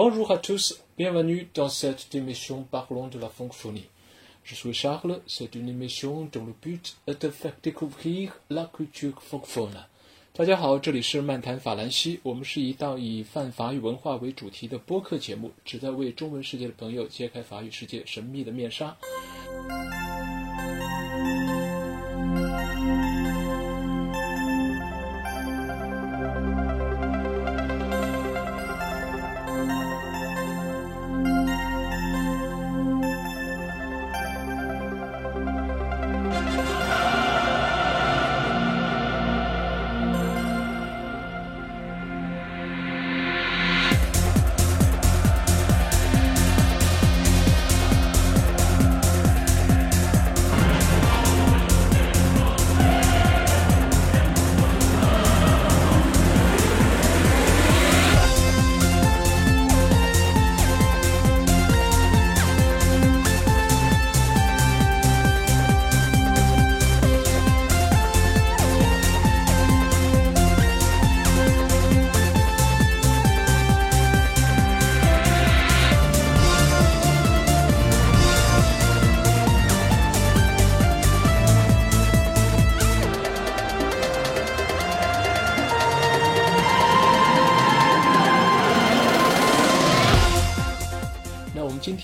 Bonjour à tous, bienvenue dans cette émission parlant de la francophonie. Je suis Charles, c'est une émission dont le but est de faire découvrir la culture francophone. 大家好，这里是漫谈法兰西，我们是一档以泛法语文化为主题的播客节目，旨在为中文世界的朋友揭开法语世界神秘的面纱。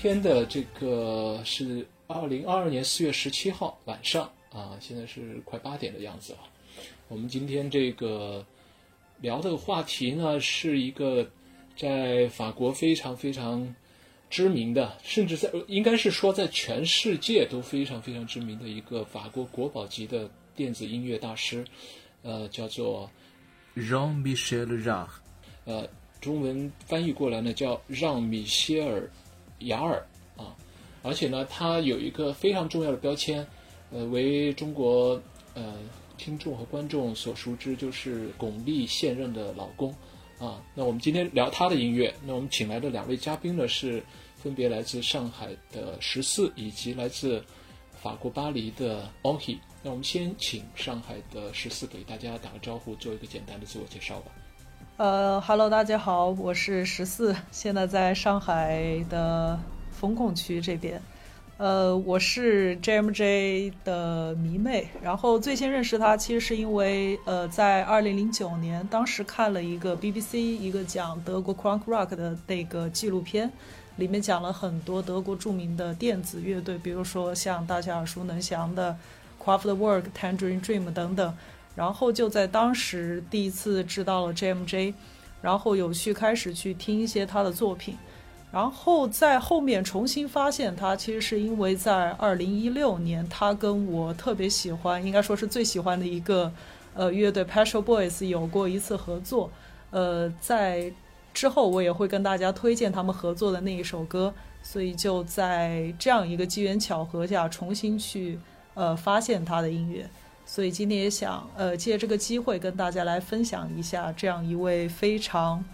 天的这个是二零二二年四月十七号晚上啊，现在是快八点的样子了。我们今天这个聊的话题呢，是一个在法国非常非常知名的，甚至在应该是说在全世界都非常非常知名的一个法国国宝级的电子音乐大师，呃，叫做 Jean-Michel Jarre，呃，中文翻译过来呢叫让米歇尔。雅尔啊，而且呢，他有一个非常重要的标签，呃，为中国呃听众和观众所熟知，就是巩俐现任的老公啊。那我们今天聊他的音乐，那我们请来的两位嘉宾呢，是分别来自上海的十四以及来自法国巴黎的 Onhi。那我们先请上海的十四给大家打个招呼，做一个简单的自我介绍吧。呃，Hello，大家好，我是十四，现在在上海的风控区这边。呃，我是 JMJ 的迷妹，然后最先认识他，其实是因为呃，在二零零九年，当时看了一个 BBC 一个讲德国 Crunk Rock 的那个纪录片，里面讲了很多德国著名的电子乐队，比如说像大家耳熟能详的 Craftwork、Tangerine Dream 等等。然后就在当时第一次知道了 JMJ，然后有去开始去听一些他的作品，然后在后面重新发现他，其实是因为在二零一六年，他跟我特别喜欢，应该说是最喜欢的一个呃乐队 p a s h o Boys 有过一次合作，呃，在之后我也会跟大家推荐他们合作的那一首歌，所以就在这样一个机缘巧合下，重新去呃发现他的音乐。所以今天也想，呃，借这个机会跟大家来分享一下这样一位非常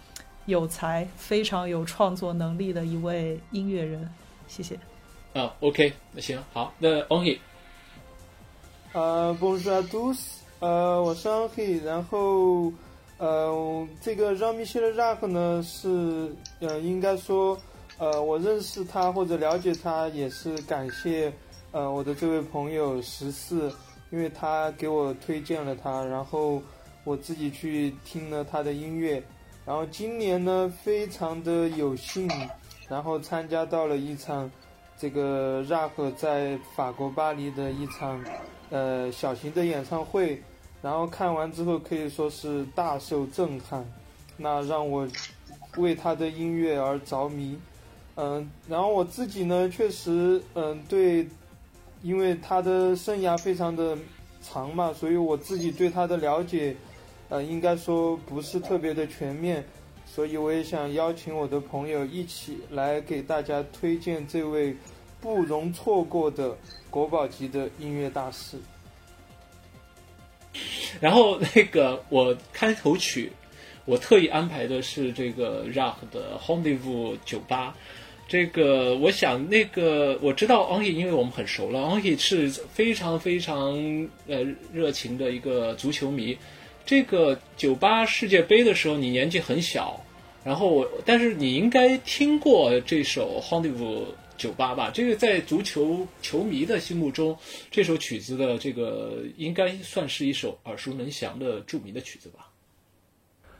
有才、非常有创作能力的一位音乐人。谢谢。啊，OK，那行，好，那 Onhi。呃，Bonjour à tous，呃，我是 Onhi，然后，呃，这个 Jean-Michel Jarre 呢是，呃，应该说，呃，我认识他或者了解他也是感谢，呃，我的这位朋友十四。因为他给我推荐了他，然后我自己去听了他的音乐，然后今年呢非常的有幸，然后参加到了一场这个 Rock 在法国巴黎的一场呃小型的演唱会，然后看完之后可以说是大受震撼，那让我为他的音乐而着迷，嗯，然后我自己呢确实嗯对。因为他的生涯非常的长嘛，所以我自己对他的了解，呃，应该说不是特别的全面，所以我也想邀请我的朋友一起来给大家推荐这位不容错过的国宝级的音乐大师。然后那个我开头曲，我特意安排的是这个 Rock 的 h o n d e v o u 酒吧。这个，我想那个我知道 Ongi，因为我们很熟了。Ongi 是非常非常呃热情的一个足球迷。这个九八世界杯的时候，你年纪很小，然后我，但是你应该听过这首《Hondervou 酒吧》吧？这个在足球球迷的心目中，这首曲子的这个应该算是一首耳熟能详的著名的曲子吧？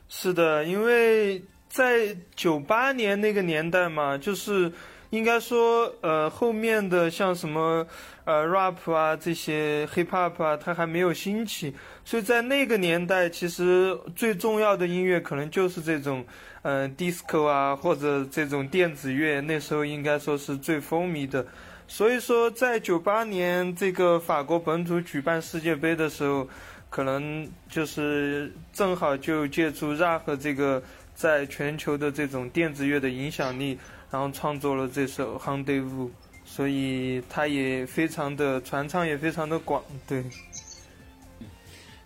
是的，因为在九八年那个年代嘛，就是应该说，呃，后面的像什么呃 rap 啊这些 hip hop 啊，它还没有兴起，所以在那个年代，其实最重要的音乐可能就是这种，嗯，disco 啊或者这种电子乐，那时候应该说是最风靡的。所以说，在九八年这个法国本土举办世界杯的时候。可能就是正好就借助 rap 这个在全球的这种电子乐的影响力，然后创作了这首《h a n d e v o u 所以它也非常的传唱，也非常的广。对。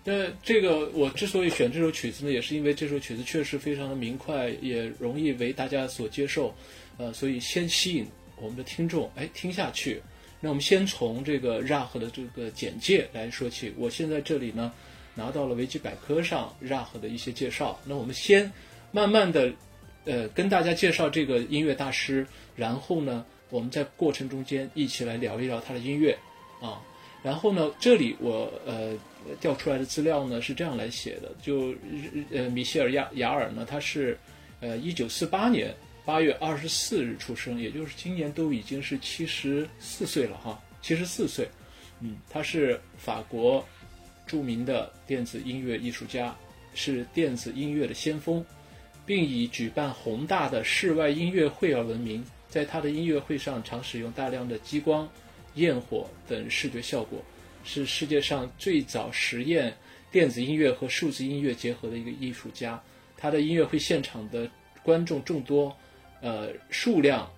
那这个我之所以选这首曲子呢，也是因为这首曲子确实非常的明快，也容易为大家所接受，呃，所以先吸引我们的听众，哎，听下去。那我们先从这个 RAH 的这个简介来说起。我现在这里呢，拿到了维基百科上 RAH 的一些介绍。那我们先慢慢的，呃，跟大家介绍这个音乐大师，然后呢，我们在过程中间一起来聊一聊他的音乐啊。然后呢，这里我呃调出来的资料呢是这样来写的：就呃米歇尔亚雅尔呢，他是呃一九四八年。八月二十四日出生，也就是今年都已经是七十四岁了哈，七十四岁。嗯，他是法国著名的电子音乐艺术家，是电子音乐的先锋，并以举办宏大的室外音乐会而闻名。在他的音乐会上，常使用大量的激光、焰火等视觉效果，是世界上最早实验电子音乐和数字音乐结合的一个艺术家。他的音乐会现场的观众众多。呃，数量，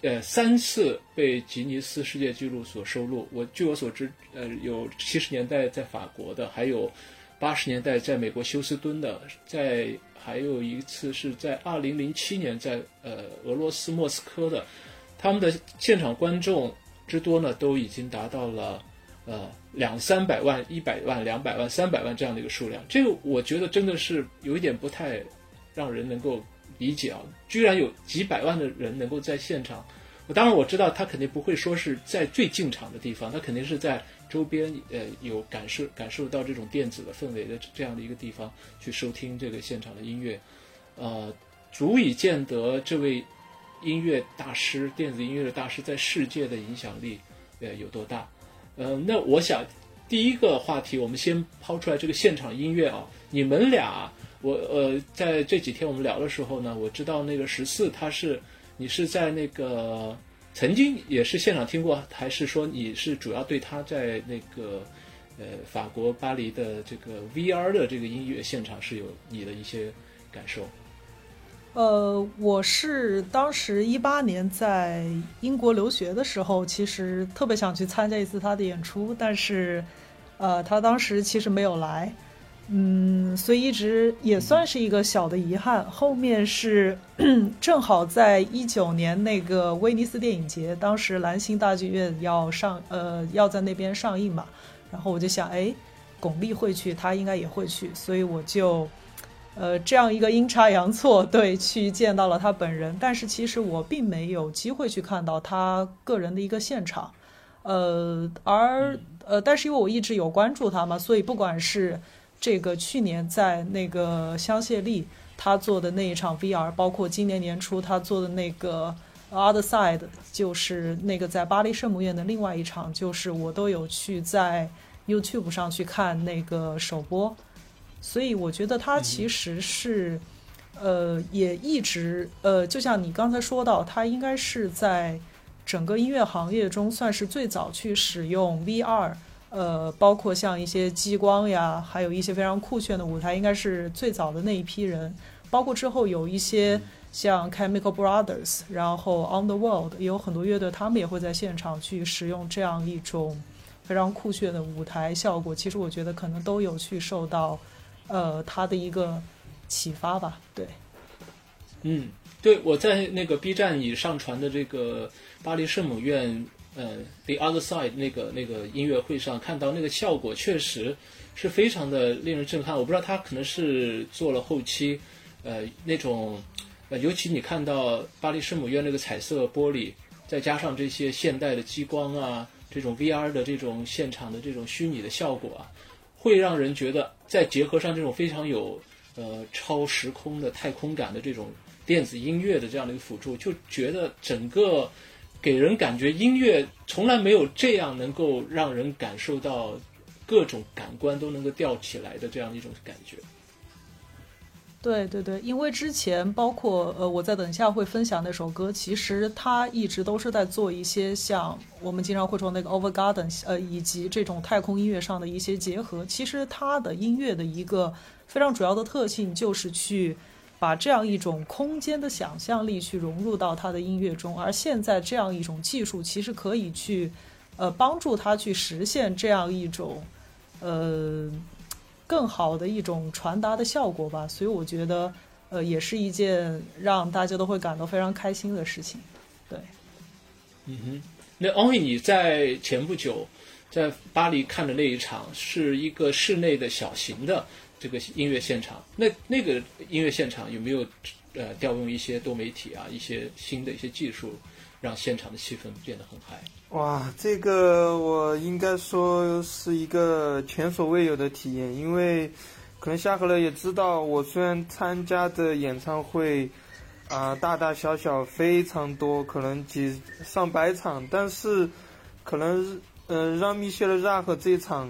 呃，三次被吉尼斯世界纪录所收录。我据我所知，呃，有七十年代在法国的，还有八十年代在美国休斯敦的，在还有一次是在二零零七年在呃俄罗斯莫斯科的。他们的现场观众之多呢，都已经达到了呃两三百万、一百万、两百万、三百万这样的一个数量。这个我觉得真的是有一点不太让人能够。理解啊，居然有几百万的人能够在现场。我当然我知道他肯定不会说是在最进场的地方，他肯定是在周边呃有感受感受到这种电子的氛围的这样的一个地方去收听这个现场的音乐，呃，足以见得这位音乐大师、电子音乐的大师在世界的影响力呃有多大。呃，那我想第一个话题我们先抛出来这个现场音乐啊，你们俩。我呃，在这几天我们聊的时候呢，我知道那个十四他是你是在那个曾经也是现场听过，还是说你是主要对他在那个呃法国巴黎的这个 VR 的这个音乐现场是有你的一些感受？呃，我是当时一八年在英国留学的时候，其实特别想去参加一次他的演出，但是呃，他当时其实没有来。嗯，所以一直也算是一个小的遗憾。后面是 正好在一九年那个威尼斯电影节，当时蓝星大剧院要上，呃，要在那边上映嘛。然后我就想，哎，巩俐会去，他应该也会去，所以我就，呃，这样一个阴差阳错，对，去见到了他本人。但是其实我并没有机会去看到他个人的一个现场，呃，而呃，但是因为我一直有关注他嘛，所以不管是。这个去年在那个香榭丽他做的那一场 VR，包括今年年初他做的那个 Other Side，就是那个在巴黎圣母院的另外一场，就是我都有去在 YouTube 上去看那个首播，所以我觉得他其实是，呃，也一直呃，就像你刚才说到，他应该是在整个音乐行业中算是最早去使用 VR。呃，包括像一些激光呀，还有一些非常酷炫的舞台，应该是最早的那一批人。包括之后有一些像 Chemical Brothers，然后 On the World，也有很多乐队，他们也会在现场去使用这样一种非常酷炫的舞台效果。其实我觉得可能都有去受到呃他的一个启发吧。对，嗯，对，我在那个 B 站已上传的这个巴黎圣母院。呃，The Other Side 那个那个音乐会上看到那个效果确实是非常的令人震撼。我不知道他可能是做了后期，呃，那种呃，尤其你看到巴黎圣母院那个彩色玻璃，再加上这些现代的激光啊，这种 VR 的这种现场的这种虚拟的效果啊，会让人觉得，再结合上这种非常有呃超时空的太空感的这种电子音乐的这样的一个辅助，就觉得整个给人感觉音乐从来没有这样能够让人感受到各种感官都能够吊起来的这样一种感觉。对对对，因为之前包括呃，我在等一下会分享那首歌，其实它一直都是在做一些像我们经常会说那个 Over Garden，呃，以及这种太空音乐上的一些结合。其实它的音乐的一个非常主要的特性就是去把这样一种空间的想象力去融入到他的音乐中，而现在这样一种技术其实可以去呃帮助他去实现这样一种呃。更好的一种传达的效果吧，所以我觉得，呃，也是一件让大家都会感到非常开心的事情。对，嗯哼，那 Only 你在前不久在巴黎看的那一场是一个室内的小型的这个音乐现场，那那个音乐现场有没有呃调用一些多媒体啊，一些新的一些技术，让现场的气氛变得很嗨？哇，这个我应该说是一个前所未有的体验，因为可能夏荷乐也知道，我虽然参加的演唱会啊大大小小非常多，可能几上百场，但是可能呃让米歇尔让和这场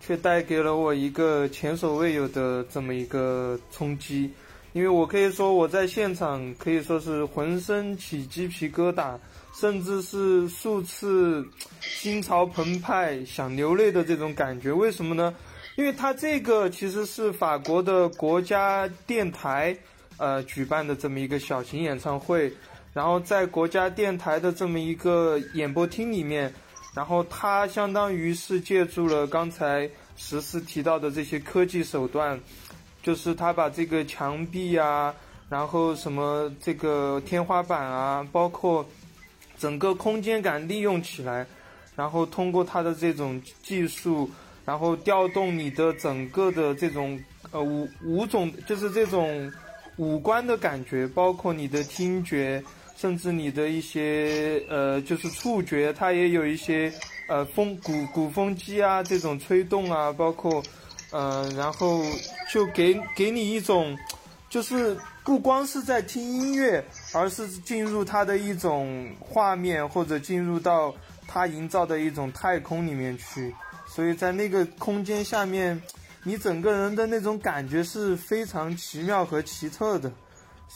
却带给了我一个前所未有的这么一个冲击，因为我可以说我在现场可以说是浑身起鸡皮疙瘩。甚至是数次心潮澎湃、想流泪的这种感觉，为什么呢？因为它这个其实是法国的国家电台呃举办的这么一个小型演唱会，然后在国家电台的这么一个演播厅里面，然后它相当于是借助了刚才十四提到的这些科技手段，就是他把这个墙壁啊，然后什么这个天花板啊，包括。整个空间感利用起来，然后通过它的这种技术，然后调动你的整个的这种呃五五种，就是这种五官的感觉，包括你的听觉，甚至你的一些呃就是触觉，它也有一些呃风鼓鼓风机啊这种吹动啊，包括呃然后就给给你一种就是不光是在听音乐。而是进入它的一种画面，或者进入到它营造的一种太空里面去，所以在那个空间下面，你整个人的那种感觉是非常奇妙和奇特的，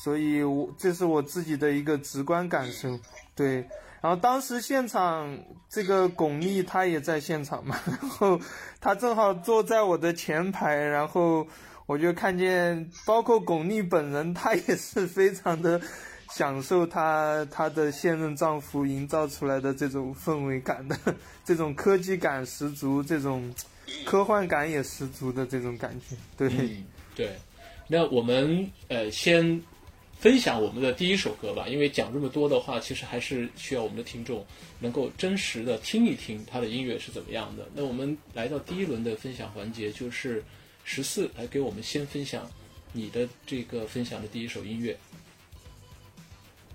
所以我这是我自己的一个直观感受。对，然后当时现场这个巩俐她也在现场嘛，然后她正好坐在我的前排，然后我就看见，包括巩俐本人，她也是非常的。享受她她的现任丈夫营造出来的这种氛围感的 这种科技感十足，这种科幻感也十足的这种感觉。对对，那我们呃先分享我们的第一首歌吧，因为讲这么多的话，其实还是需要我们的听众能够真实的听一听他的音乐是怎么样的。那我们来到第一轮的分享环节，就是十四来给我们先分享你的这个分享的第一首音乐。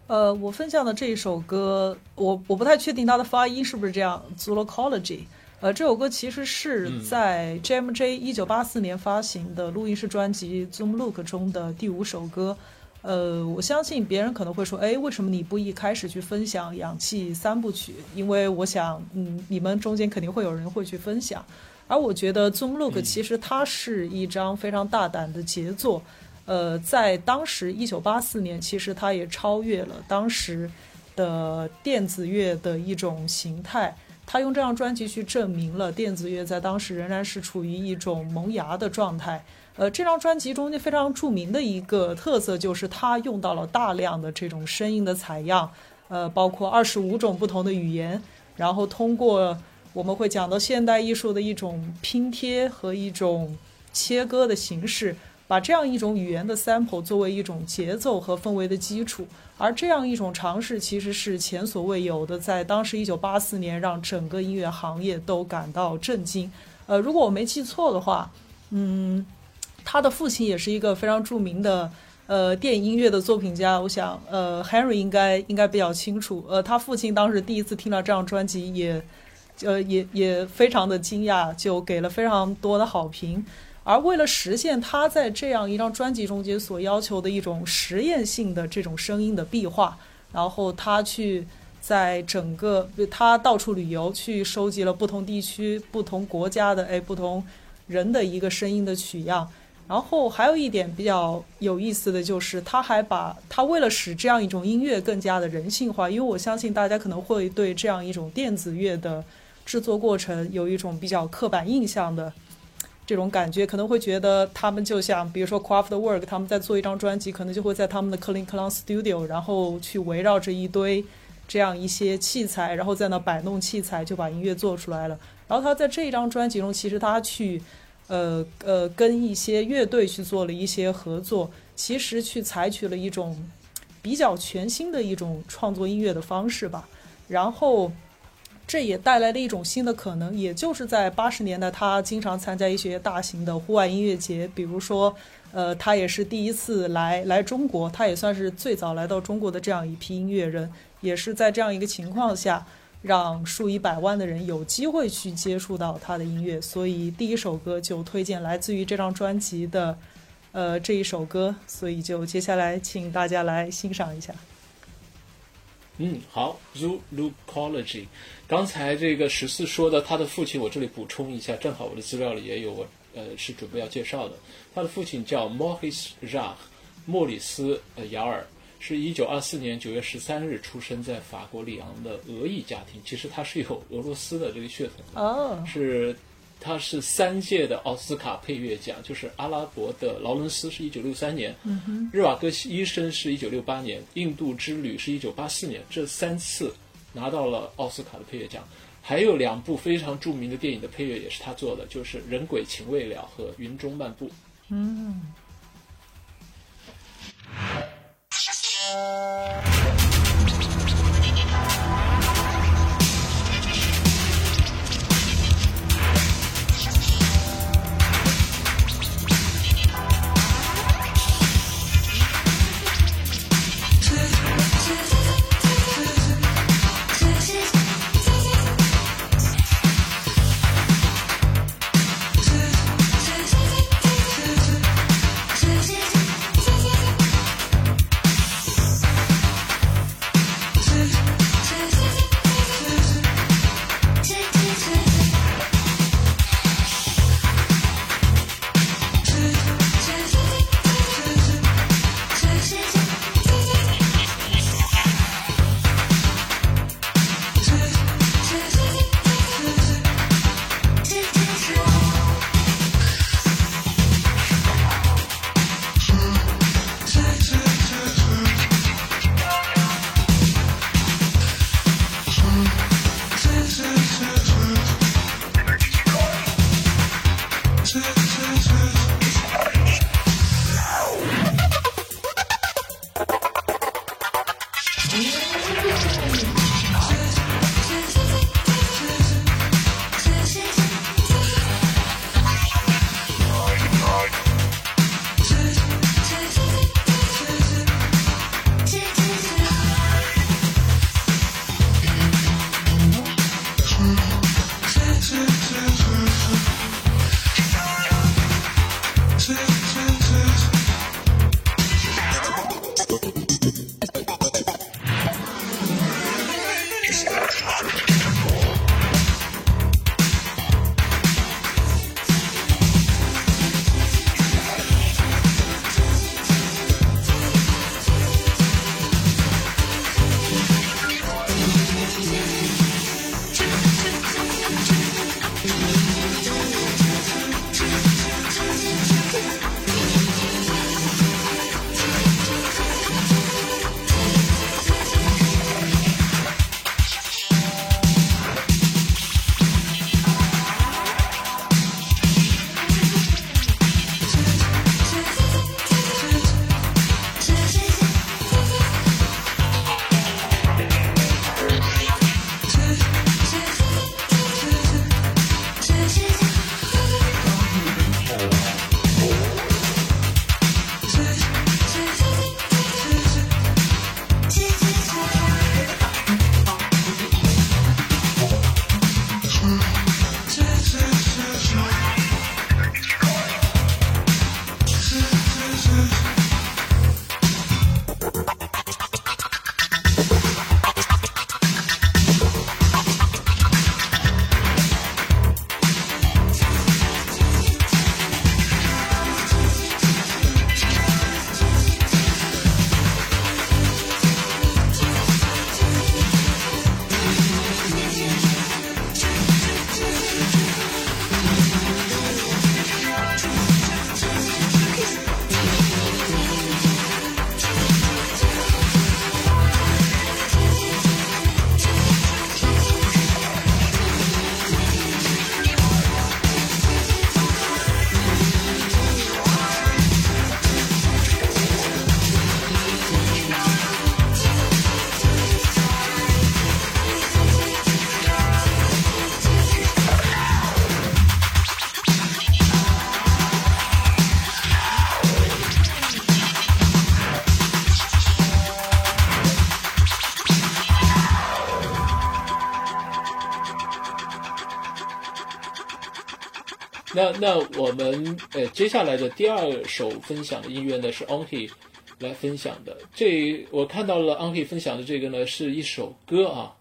呃，我分享的这一首歌，我我不太确定它的发音是不是这样，Zoology。呃，这首歌其实是在 JMJ 一九八四年发行的录音室专辑《Zoom Look》中的第五首歌。呃，我相信别人可能会说，哎，为什么你不一开始去分享《氧气三部曲》？因为我想，嗯，你们中间肯定会有人会去分享。而我觉得《Zoom Look》其实它是一张非常大胆的杰作。呃，在当时一九八四年，其实它也超越了当时的电子乐的一种形态。他用这张专辑去证明了电子乐在当时仍然是处于一种萌芽的状态。呃，这张专辑中间非常著名的一个特色就是它用到了大量的这种声音的采样，呃，包括二十五种不同的语言，然后通过我们会讲到现代艺术的一种拼贴和一种切割的形式。把这样一种语言的 sample 作为一种节奏和氛围的基础，而这样一种尝试其实是前所未有的，在当时一九八四年让整个音乐行业都感到震惊。呃，如果我没记错的话，嗯，他的父亲也是一个非常著名的呃电影音乐的作品家，我想呃 Henry 应该应该比较清楚。呃，他父亲当时第一次听到这张专辑也，呃也也非常的惊讶，就给了非常多的好评。而为了实现他在这样一张专辑中间所要求的一种实验性的这种声音的壁画，然后他去在整个他到处旅游，去收集了不同地区、不同国家的哎不同人的一个声音的取样。然后还有一点比较有意思的就是，他还把他为了使这样一种音乐更加的人性化，因为我相信大家可能会对这样一种电子乐的制作过程有一种比较刻板印象的。这种感觉可能会觉得他们就像，比如说 Craftwork，他们在做一张专辑，可能就会在他们的 Kling Klang Studio，然后去围绕着一堆这样一些器材，然后在那摆弄器材，就把音乐做出来了。然后他在这一张专辑中，其实他去，呃呃，跟一些乐队去做了一些合作，其实去采取了一种比较全新的一种创作音乐的方式吧。然后。这也带来了一种新的可能，也就是在八十年代，他经常参加一些大型的户外音乐节，比如说，呃，他也是第一次来来中国，他也算是最早来到中国的这样一批音乐人，也是在这样一个情况下，让数以百万的人有机会去接触到他的音乐，所以第一首歌就推荐来自于这张专辑的，呃，这一首歌，所以就接下来请大家来欣赏一下。嗯，好，Zoologology。刚才这个十四说的他的父亲，我这里补充一下，正好我的资料里也有，我呃是准备要介绍的。他的父亲叫 Maurice Jarre，莫里斯呃雅尔，是一九二四年九月十三日出生在法国里昂的俄裔家庭。其实他是有俄罗斯的这个血统的，哦，是。他是三届的奥斯卡配乐奖，就是阿拉伯的劳伦斯是一九六三年，日瓦戈医生是一九六八年，印度之旅是一九八四年，这三次拿到了奥斯卡的配乐奖。还有两部非常著名的电影的配乐也是他做的，就是《人鬼情未了》和《云中漫步》。嗯。Thank you. 那我们呃接下来的第二首分享的音乐呢是 Onky 来分享的。这我看到了 Onky 分享的这个呢是一首歌啊，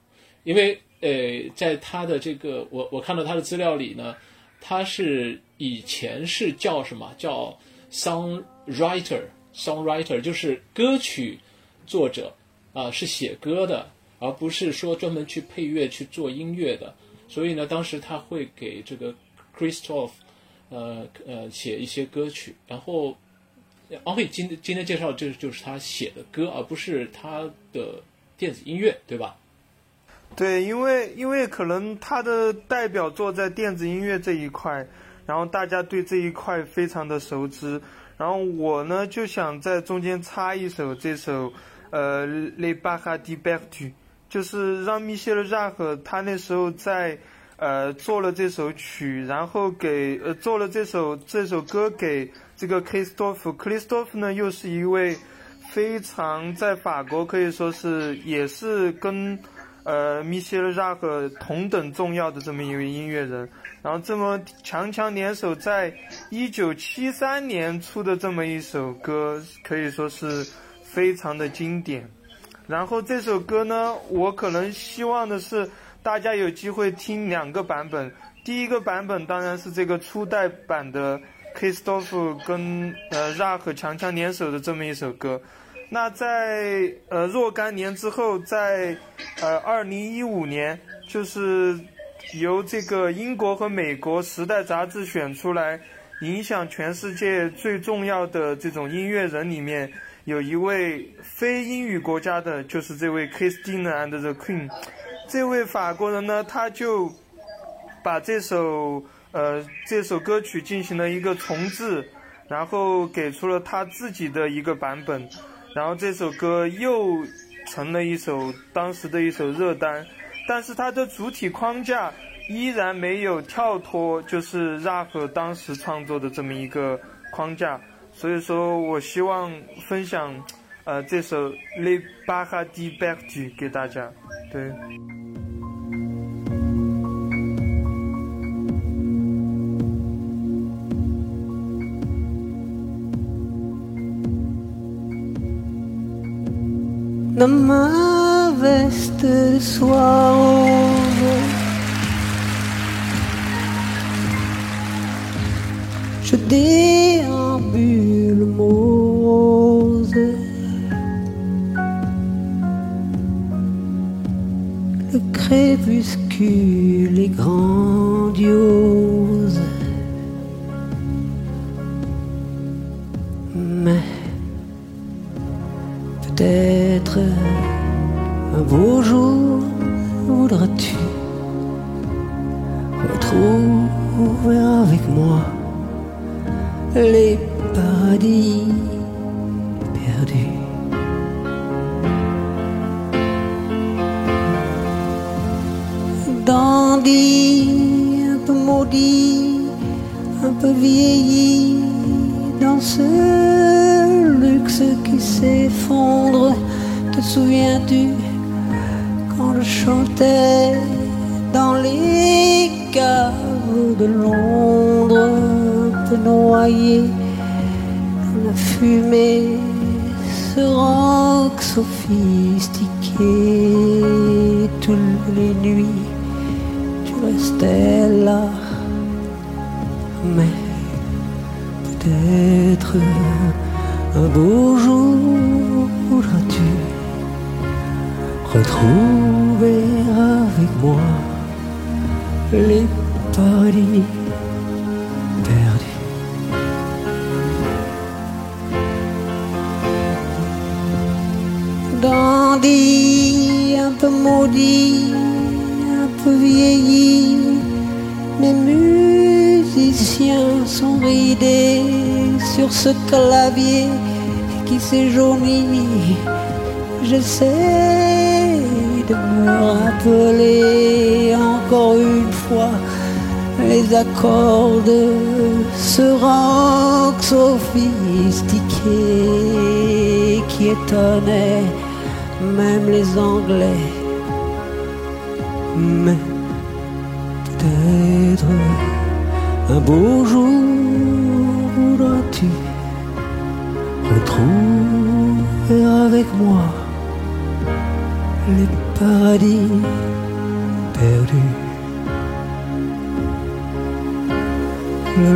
因为呃在他的这个我我看到他的资料里呢，他是以前是叫什么叫 songwriter songwriter 就是歌曲作者啊，是写歌的，而不是说专门去配乐去做音乐的。所以呢，当时他会给这个 Christoph，呃呃写一些歌曲，然后奥黑今今天介绍这就是他写的歌，而不是他的电子音乐，对吧？对，因为因为可能他的代表作在电子音乐这一块，然后大家对这一块非常的熟知，然后我呢就想在中间插一首这首呃《Le b a h a d i b e r t u 就是让米歇尔·扎赫他那时候在呃做了这首曲，然后给呃做了这首这首歌给这个克里斯托夫。克里斯托夫呢又是一位非常在法国可以说是也是跟呃米歇尔·扎赫同等重要的这么一位音乐人。然后这么强强联手，在一九七三年出的这么一首歌，可以说是非常的经典。然后这首歌呢，我可能希望的是大家有机会听两个版本。第一个版本当然是这个初代版的 Christoph 跟呃 Rock 强强联手的这么一首歌。那在呃若干年之后，在呃二零一五年，就是由这个英国和美国《时代》杂志选出来影响全世界最重要的这种音乐人里面。有一位非英语国家的，就是这位 Christina and the Queen，这位法国人呢，他就把这首呃这首歌曲进行了一个重制，然后给出了他自己的一个版本，然后这首歌又成了一首当时的一首热单，但是它的主体框架依然没有跳脱，就是 Rap 当时创作的这么一个框架。所以说我希望分享，呃，这首《Le b a h a d i b e r t u 给大家，对。déambule Mose. Le crépuscule est grandiose. Mais peut-être Beau jour. Noyé dans la fumée, ce rock sophistiqué. Toutes les nuits, tu restais là, mais peut-être un beau jour pourras-tu retrouver avec moi les paris un peu maudit, un peu vieilli. Mes musiciens sont ridés sur ce clavier qui s'est jauni. J'essaie de me rappeler encore une fois les accords de ce rock sophistiqué qui étonnait même les Anglais mais peut-être un beau jour voudras-tu retrouver avec moi. Les paradis perdus.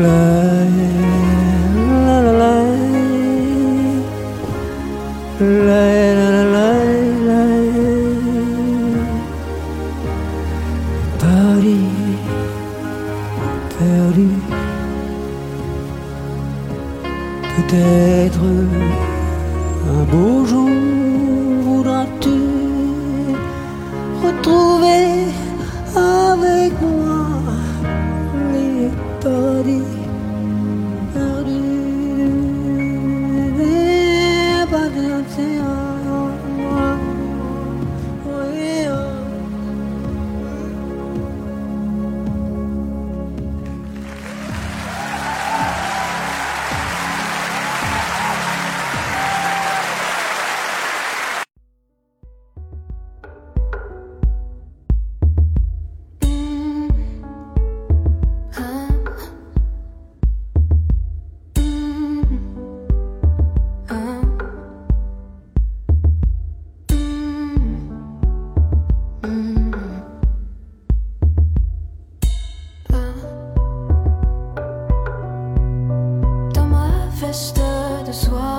La la la. soir.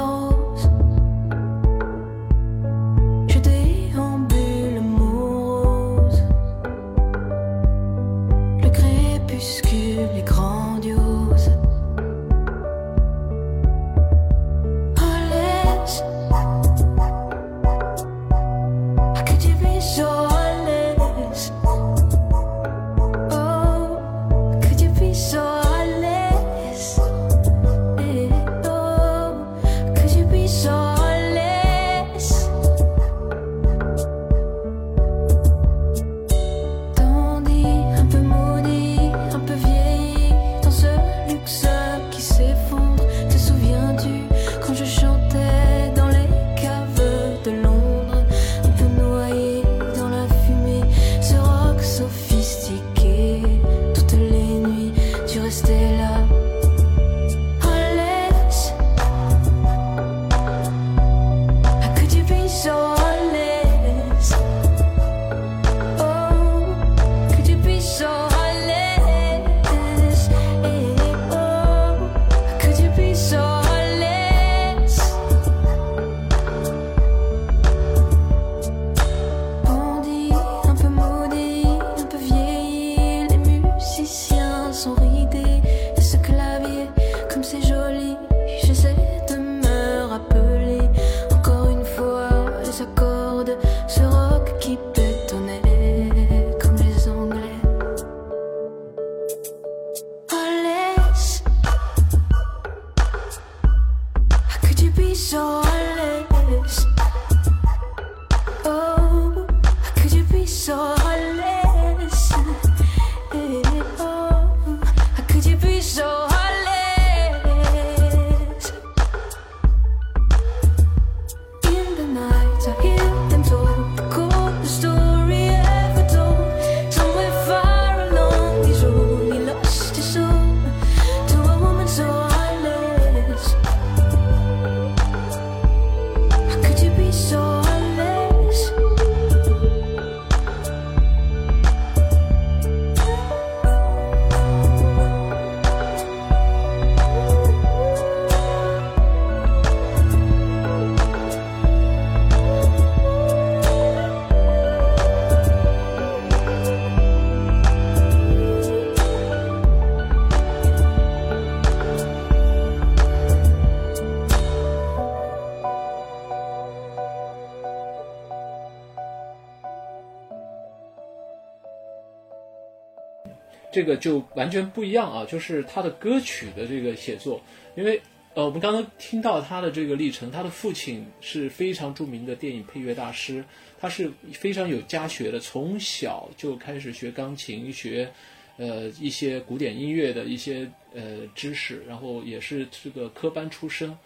这个就完全不一样啊，就是他的歌曲的这个写作，因为呃，我们刚刚听到他的这个历程，他的父亲是非常著名的电影配乐大师，他是非常有家学的，从小就开始学钢琴，学呃一些古典音乐的一些呃知识，然后也是这个科班出身，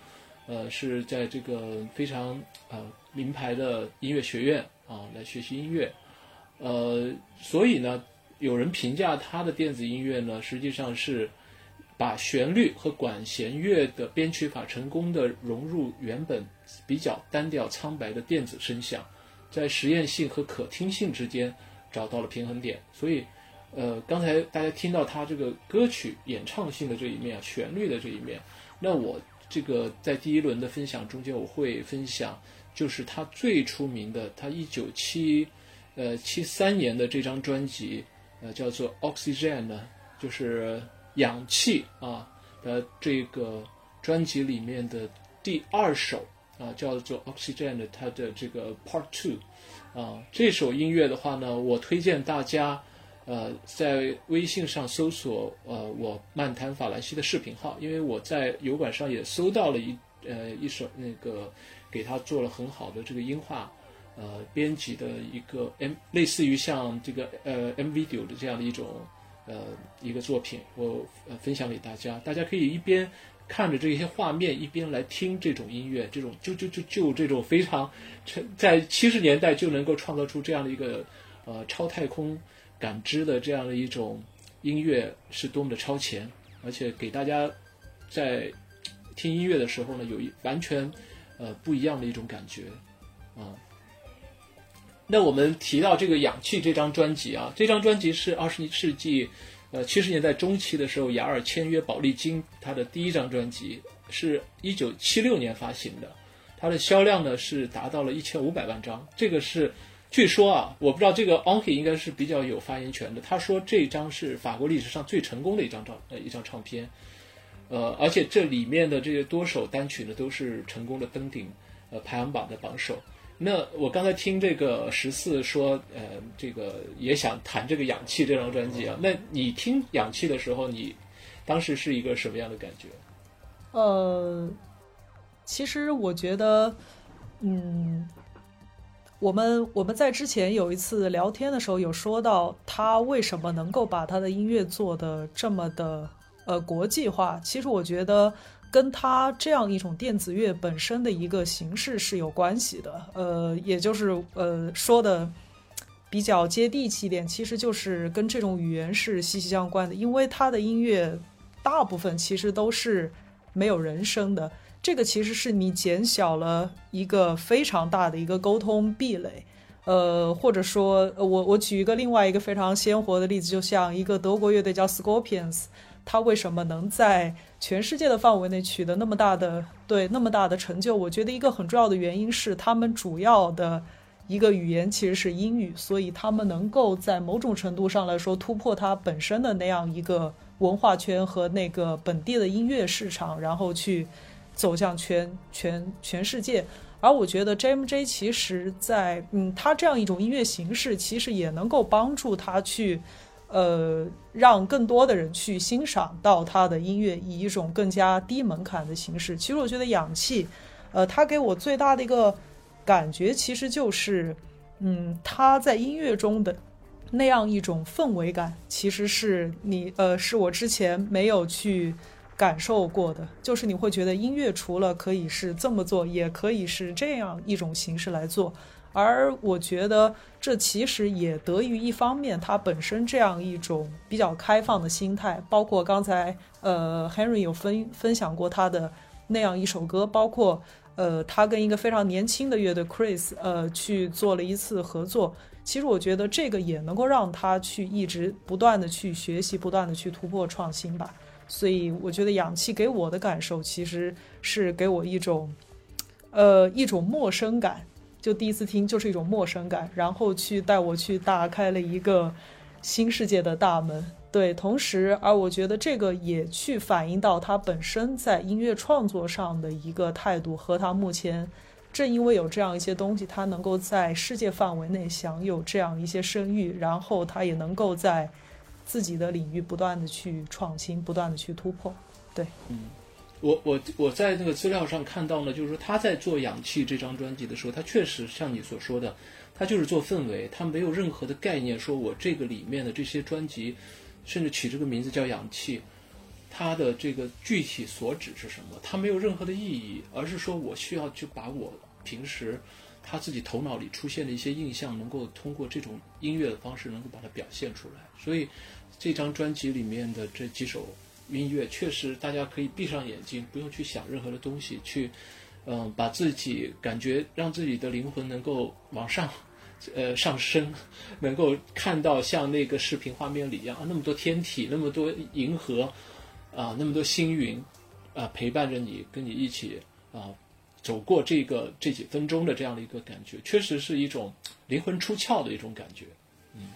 呃是在这个非常呃名牌的音乐学院啊来学习音乐，呃，所以呢，有人评价他的电子音乐呢，实际上是把旋律和管弦乐的编曲法成功的融入原本比较单调苍白的电子声响，在实验性和可听性之间找到了平衡点。所以，呃，刚才大家听到他这个歌曲演唱性的这一面，旋律的这一面，那我这个在第一轮的分享中间，我会分享就是他最出名的，他一九七呃七三年的这张专辑，呃，叫做《Oxygen》呢，就是氧气啊的这个专辑里面的第二首啊，叫做《Oxygen》的它的这个 Part Two 啊，这首音乐的话呢，我推荐大家。呃，在微信上搜索呃我漫谈法兰西的视频号，因为我在油管上也搜到了一呃一首那个给他做了很好的这个音画呃编辑的一个 M 类似于像这个呃 M video 的这样的一种呃一个作品，我呃分享给大家，大家可以一边看着这些画面，一边来听这种音乐，这种就就就就这种非常在七十年代就能够创造出这样的一个呃超太空。感知的这样的一种音乐是多么的超前，而且给大家在听音乐的时候呢，有一完全呃不一样的一种感觉啊。那我们提到这个《氧气》这张专辑啊，这张专辑是二十一世纪呃七十年代中期的时候，雅尔签约宝丽金他的第一张专辑，是一九七六年发行的，它的销量呢是达到了一千五百万张，这个是。据说啊，我不知道这个 Onky 应该是比较有发言权的。他说这张是法国历史上最成功的一张唱呃一张唱片，呃，而且这里面的这些多首单曲呢都是成功的登顶呃排行榜的榜首。那我刚才听这个十四说，呃，这个也想谈这个氧气这张专辑啊。那你听氧气的时候，你当时是一个什么样的感觉？呃，其实我觉得，嗯。我们我们在之前有一次聊天的时候有说到他为什么能够把他的音乐做的这么的呃国际化。其实我觉得跟他这样一种电子乐本身的一个形式是有关系的。呃，也就是呃说的比较接地气一点，其实就是跟这种语言是息息相关的。因为他的音乐大部分其实都是没有人声的。这个其实是你减小了一个非常大的一个沟通壁垒，呃，或者说，我我举一个另外一个非常鲜活的例子，就像一个德国乐队叫 Scorpions，他为什么能在全世界的范围内取得那么大的对那么大的成就？我觉得一个很重要的原因是他们主要的一个语言其实是英语，所以他们能够在某种程度上来说突破它本身的那样一个文化圈和那个本地的音乐市场，然后去。走向全全全世界，而我觉得 JMJ 其实，在嗯，他这样一种音乐形式，其实也能够帮助他去，呃，让更多的人去欣赏到他的音乐，以一种更加低门槛的形式。其实我觉得氧气，呃，他给我最大的一个感觉，其实就是，嗯，他在音乐中的那样一种氛围感，其实是你，呃，是我之前没有去。感受过的，就是你会觉得音乐除了可以是这么做，也可以是这样一种形式来做。而我觉得这其实也得益于一方面，他本身这样一种比较开放的心态。包括刚才呃，Henry 有分分享过他的那样一首歌，包括呃，他跟一个非常年轻的乐队 Chris 呃去做了一次合作。其实我觉得这个也能够让他去一直不断的去学习，不断的去突破创新吧。所以我觉得氧气给我的感受其实是给我一种，呃，一种陌生感。就第一次听就是一种陌生感，然后去带我去打开了一个新世界的大门。对，同时而我觉得这个也去反映到他本身在音乐创作上的一个态度和他目前正因为有这样一些东西，他能够在世界范围内享有这样一些声誉，然后他也能够在。自己的领域不断的去创新，不断的去突破，对，嗯，我我我在那个资料上看到呢，就是说他在做《氧气》这张专辑的时候，他确实像你所说的，他就是做氛围，他没有任何的概念，说我这个里面的这些专辑，甚至起这个名字叫《氧气》，它的这个具体所指是什么？它没有任何的意义，而是说我需要去把我平时他自己头脑里出现的一些印象，能够通过这种音乐的方式，能够把它表现出来，所以。这张专辑里面的这几首音乐，确实大家可以闭上眼睛，不用去想任何的东西，去嗯、把自己感觉让自己的灵魂能够往上。呃，上升，能够看到像那个视频画面里一样，啊，那么多天体，那么多银河，啊，那么多星云，啊，陪伴着你，跟你一起啊，走过这个这几分钟的这样的一个感觉，确实是一种灵魂出窍的一种感觉。嗯